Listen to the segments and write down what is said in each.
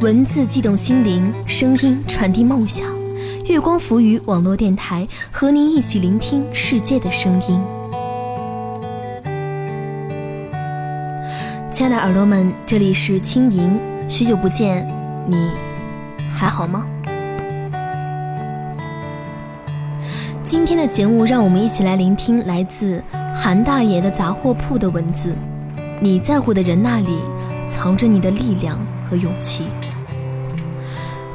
文字悸动心灵，声音传递梦想。月光浮语网络电台和您一起聆听世界的声音。亲爱的耳朵们，这里是轻盈，许久不见，你还好吗？今天的节目，让我们一起来聆听来自韩大爷的杂货铺的文字。你在乎的人那里，藏着你的力量和勇气。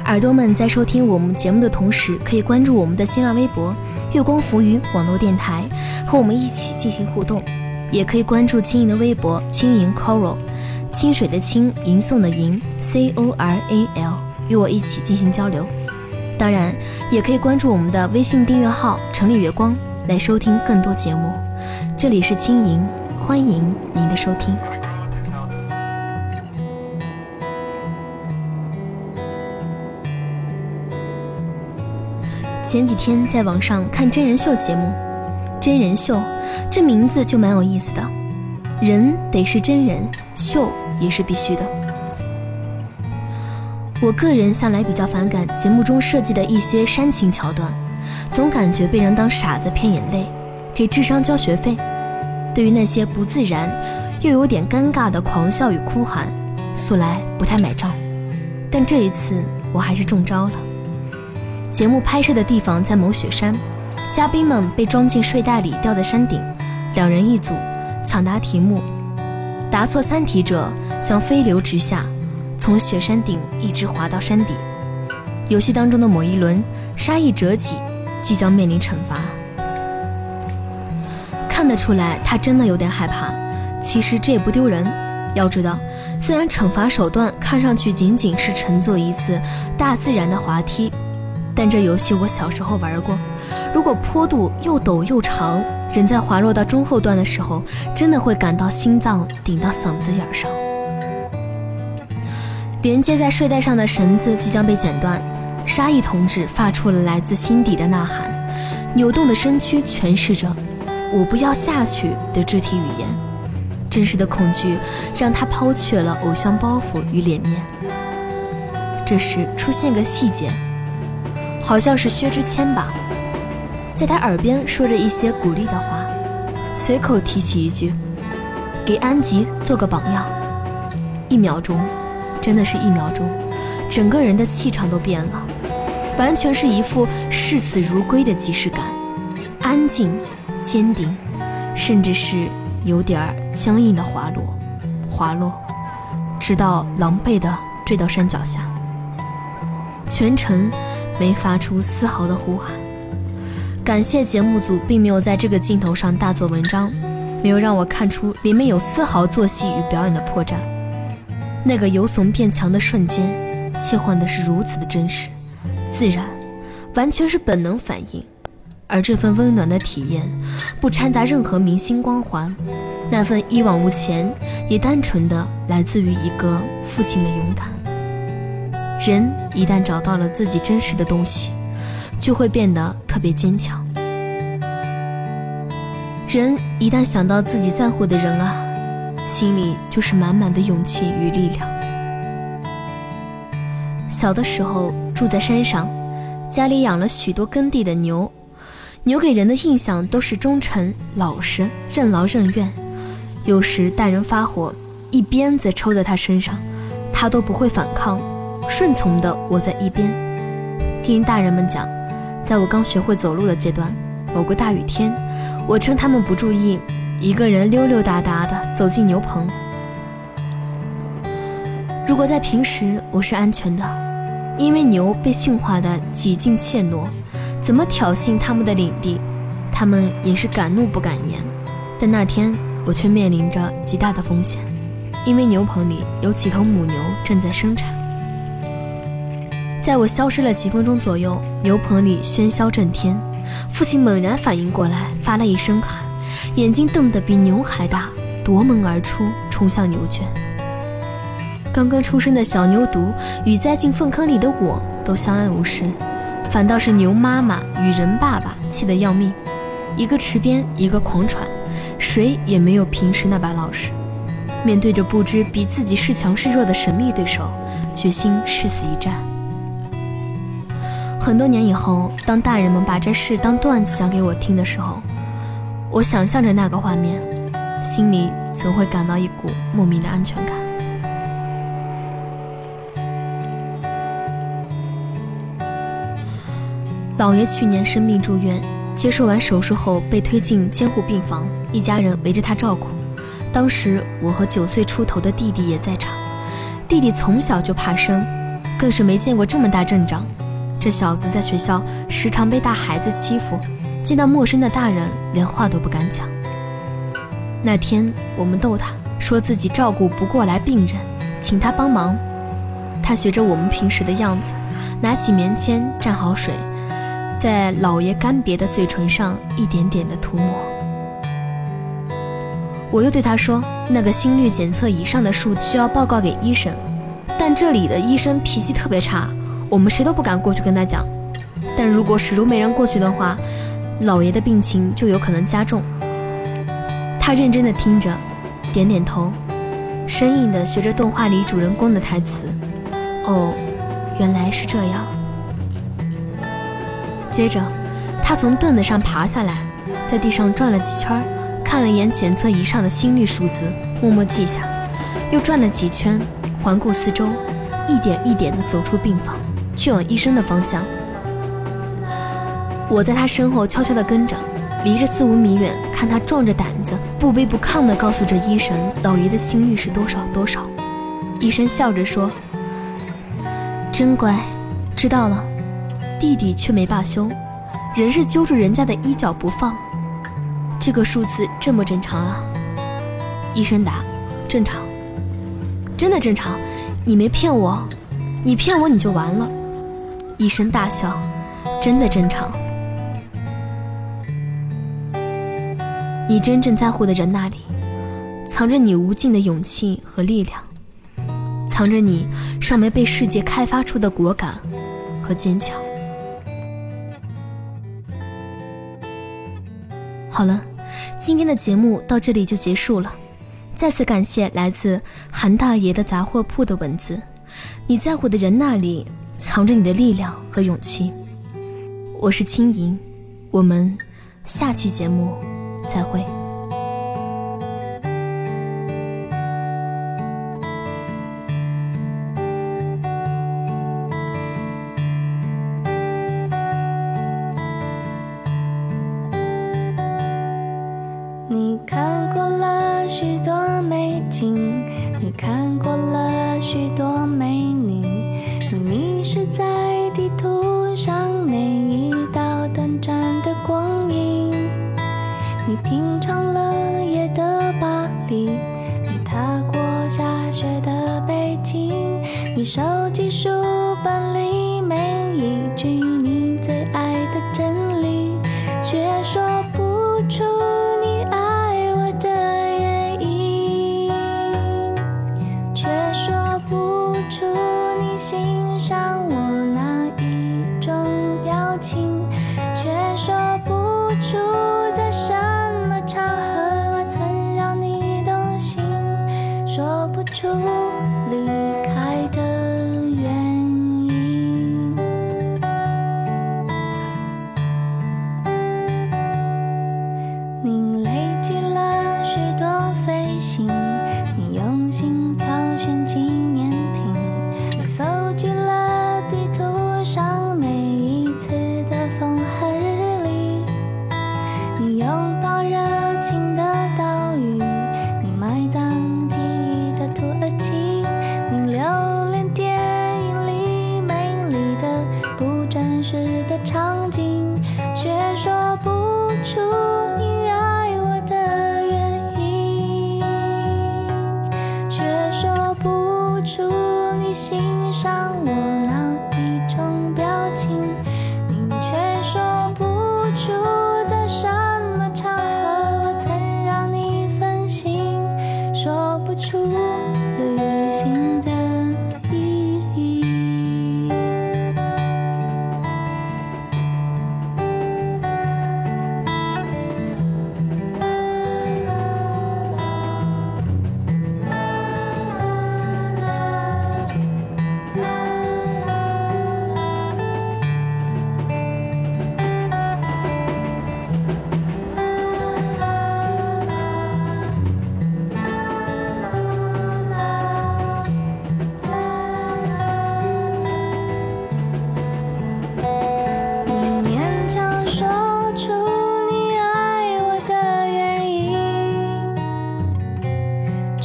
耳朵们在收听我们节目的同时，可以关注我们的新浪微博“月光浮云网络电台”，和我们一起进行互动；也可以关注轻盈的微博“轻盈 Coral”，清水的清，吟诵的吟，C O R A L，与我一起进行交流。当然，也可以关注我们的微信订阅号“城里月光”来收听更多节目。这里是轻盈，欢迎您的收听。前几天在网上看真人秀节目，真人秀这名字就蛮有意思的，人得是真人，秀也是必须的。我个人向来比较反感节目中设计的一些煽情桥段，总感觉被人当傻子骗眼泪，给智商交学费。对于那些不自然又有点尴尬的狂笑与哭喊，素来不太买账，但这一次我还是中招了。节目拍摄的地方在某雪山，嘉宾们被装进睡袋里吊在山顶，两人一组抢答题目，答错三题者将飞流直下，从雪山顶一直滑到山底。游戏当中的某一轮，沙溢折戟，即将面临惩罚。看得出来，他真的有点害怕。其实这也不丢人，要知道，虽然惩罚手段看上去仅仅是乘坐一次大自然的滑梯。但这游戏我小时候玩过，如果坡度又陡又长，人在滑落到中后段的时候，真的会感到心脏顶到嗓子眼上。连接在睡袋上的绳子即将被剪断，沙溢同志发出了来自心底的呐喊，扭动的身躯诠释着“我不要下去”的肢体语言。真实的恐惧让他抛却了偶像包袱与脸面。这时出现个细节。好像是薛之谦吧，在他耳边说着一些鼓励的话，随口提起一句：“给安吉做个榜样。”一秒钟，真的是一秒钟，整个人的气场都变了，完全是一副视死如归的即视感，安静、坚定，甚至是有点僵硬的滑落，滑落，直到狼狈的坠到山脚下，全程。没发出丝毫的呼喊。感谢节目组并没有在这个镜头上大做文章，没有让我看出里面有丝毫做戏与表演的破绽。那个由怂变强的瞬间，切换的是如此的真实、自然，完全是本能反应。而这份温暖的体验，不掺杂任何明星光环，那份一往无前，也单纯的来自于一个父亲的勇敢。人一旦找到了自己真实的东西，就会变得特别坚强。人一旦想到自己在乎的人啊，心里就是满满的勇气与力量。小的时候住在山上，家里养了许多耕地的牛，牛给人的印象都是忠诚、老实、任劳任怨。有时大人发火，一鞭子抽在他身上，他都不会反抗。顺从的窝在一边，听大人们讲，在我刚学会走路的阶段，某个大雨天，我趁他们不注意，一个人溜溜达达的走进牛棚。如果在平时我是安全的，因为牛被驯化的几近怯懦，怎么挑衅他们的领地，他们也是敢怒不敢言。但那天我却面临着极大的风险，因为牛棚里有几头母牛正在生产。在我消失了几分钟左右，牛棚里喧嚣震天。父亲猛然反应过来，发了一声喊，眼睛瞪得比牛还大，夺门而出，冲向牛圈。刚刚出生的小牛犊与栽进粪坑里的我都相安无事，反倒是牛妈妈与人爸爸气得要命，一个池边，一个狂喘，谁也没有平时那般老实。面对着不知比自己是强是弱的神秘对手。决心誓死一战。很多年以后，当大人们把这事当段子讲给我听的时候，我想象着那个画面，心里总会感到一股莫名的安全感。老爷去年生病住院，接受完手术后被推进监护病房，一家人围着他照顾。当时我和九岁出头的弟弟也在场，弟弟从小就怕生，更是没见过这么大阵仗。这小子在学校时常被大孩子欺负，见到陌生的大人连话都不敢讲。那天我们逗他，说自己照顾不过来病人，请他帮忙。他学着我们平时的样子，拿起棉签蘸好水。在老爷干瘪的嘴唇上一点点的涂抹。我又对他说：“那个心率检测仪上的数需要报告给医生，但这里的医生脾气特别差，我们谁都不敢过去跟他讲。但如果始终没人过去的话，老爷的病情就有可能加重。”他认真的听着，点点头，生硬的学着动画里主人公的台词：“哦，原来是这样。”接着，他从凳子上爬下来，在地上转了几圈，看了一眼检测仪上的心率数字，默默记下，又转了几圈，环顾四周，一点一点地走出病房，去往医生的方向。我在他身后悄悄地跟着，离着四五米远，看他壮着胆子，不卑不亢地告诉着医生老爷的心率是多少多少。医生笑着说：“真乖，知道了。”弟弟却没罢休，仍是揪住人家的衣角不放。这个数字正不正常啊？医生答：正常，真的正常。你没骗我，你骗我你就完了。一声大笑：真的正常。你真正在乎的人那里，藏着你无尽的勇气和力量，藏着你尚没被世界开发出的果敢和坚强。好了，今天的节目到这里就结束了。再次感谢来自韩大爷的杂货铺的文字。你在乎的人那里藏着你的力量和勇气。我是青莹，我们下期节目再会。你看过了许多。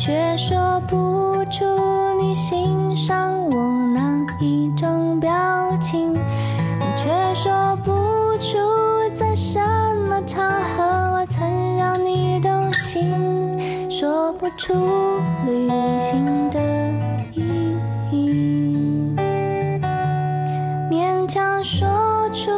却说不出你欣赏我哪一种表情，却说不出在什么场合我曾让你动心，说不出旅行的意义，勉强说出